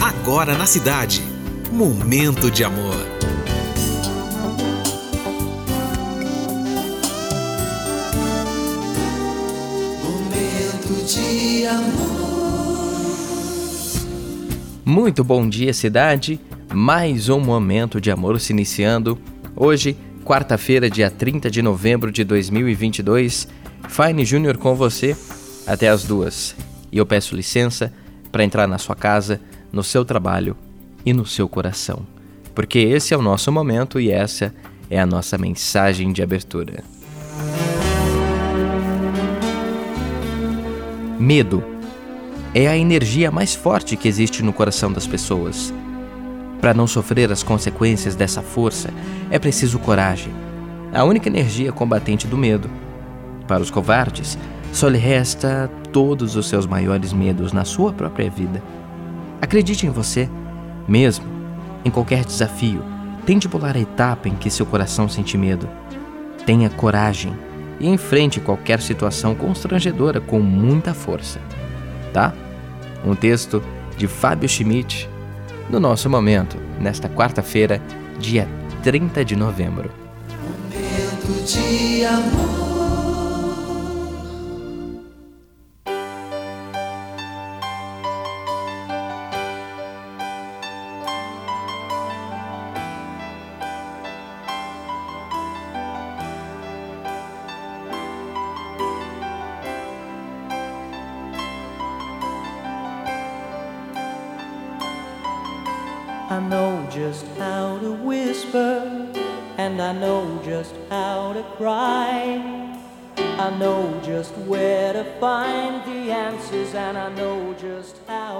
Agora na cidade. Momento de amor. Momento de amor. Muito bom dia, cidade. Mais um momento de amor se iniciando. Hoje, quarta-feira, dia 30 de novembro de 2022. Fine Júnior com você até as duas. E eu peço licença para entrar na sua casa, no seu trabalho e no seu coração. Porque esse é o nosso momento e essa é a nossa mensagem de abertura. Medo é a energia mais forte que existe no coração das pessoas. Para não sofrer as consequências dessa força, é preciso coragem, a única energia combatente do medo. Para os covardes, só lhe resta todos os seus maiores medos na sua própria vida. Acredite em você, mesmo em qualquer desafio. Tente pular a etapa em que seu coração sente medo. Tenha coragem e enfrente qualquer situação constrangedora com muita força. Tá? Um texto de Fábio Schmidt no nosso momento, nesta quarta-feira, dia 30 de novembro. Momento de amor. I know just how to whisper, and I know just how to cry. I know just where to find the answers, and I know just how.